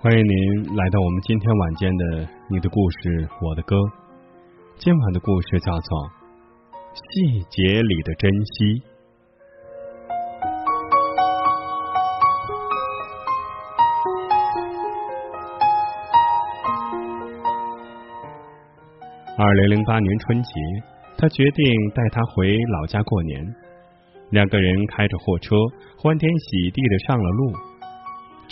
欢迎您来到我们今天晚间的《你的故事，我的歌》。今晚的故事叫做《细节里的珍惜》。二零零八年春节，他决定带她回老家过年。两个人开着货车，欢天喜地的上了路。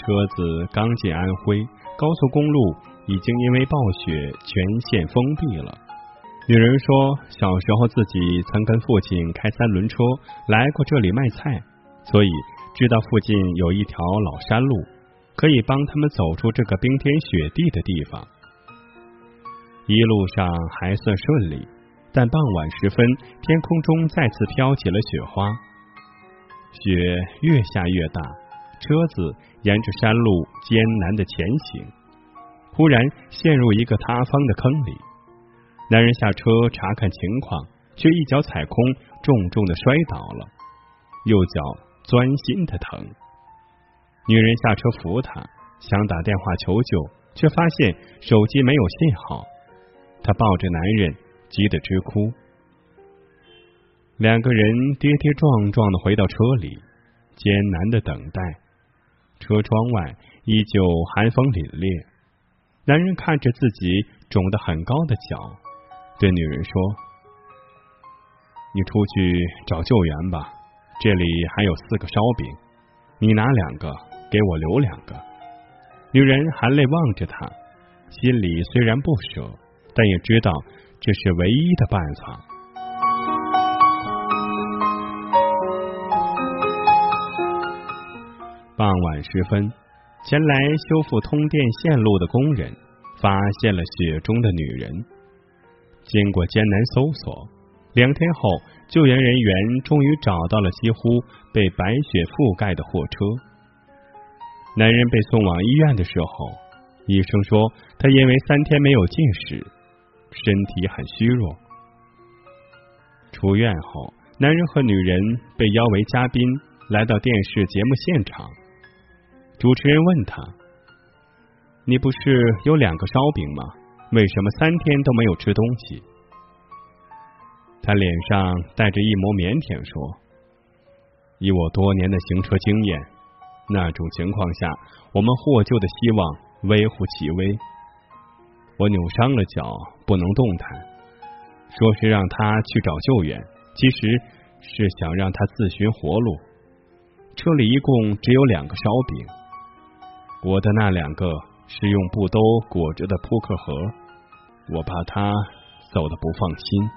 车子刚进安徽，高速公路已经因为暴雪全线封闭了。女人说，小时候自己曾跟父亲开三轮车来过这里卖菜，所以知道附近有一条老山路，可以帮他们走出这个冰天雪地的地方。一路上还算顺利，但傍晚时分，天空中再次飘起了雪花，雪越下越大。车子沿着山路艰难的前行，忽然陷入一个塌方的坑里。男人下车查看情况，却一脚踩空，重重的摔倒了，右脚钻心的疼。女人下车扶他，想打电话求救，却发现手机没有信号。她抱着男人，急得直哭。两个人跌跌撞撞的回到车里，艰难的等待。车窗外依旧寒风凛冽，男人看着自己肿得很高的脚，对女人说：“你出去找救援吧，这里还有四个烧饼，你拿两个，给我留两个。”女人含泪望着他，心里虽然不舍，但也知道这是唯一的办法。傍晚时分，前来修复通电线路的工人发现了雪中的女人。经过艰难搜索，两天后，救援人员终于找到了几乎被白雪覆盖的货车。男人被送往医院的时候，医生说他因为三天没有进食，身体很虚弱。出院后，男人和女人被邀为嘉宾来到电视节目现场。主持人问他：“你不是有两个烧饼吗？为什么三天都没有吃东西？”他脸上带着一抹腼腆说：“以我多年的行车经验，那种情况下，我们获救的希望微乎其微。我扭伤了脚，不能动弹。说是让他去找救援，其实是想让他自寻活路。车里一共只有两个烧饼。”我的那两个是用布兜裹着的扑克盒，我怕他走的不放心。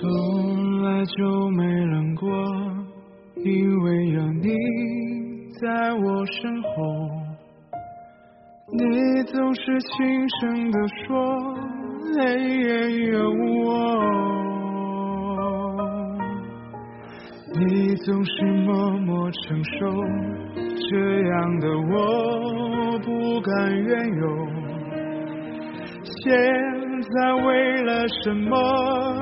从来就没冷过因为有你在我身后你总是轻声地说黑夜有我。你总是默默承受这样的我不敢怨尤现在为了什么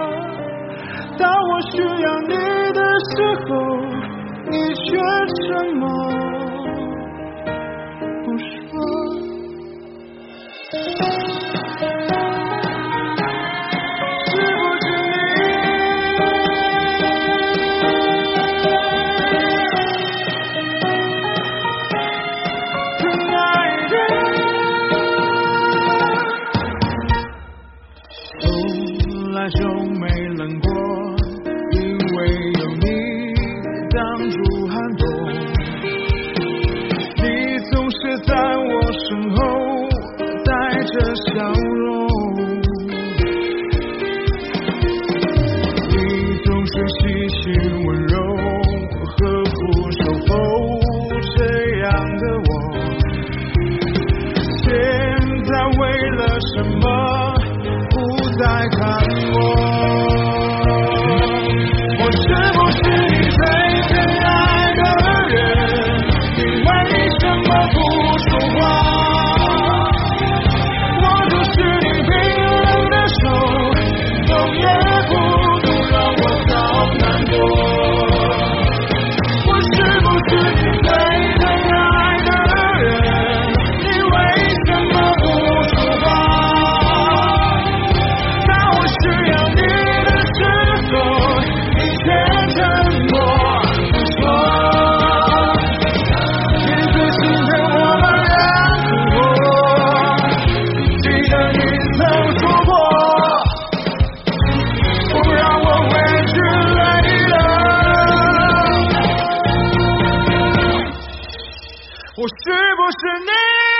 最后你却什么不说，是不是你？亲爱的，重来就。我是不是你？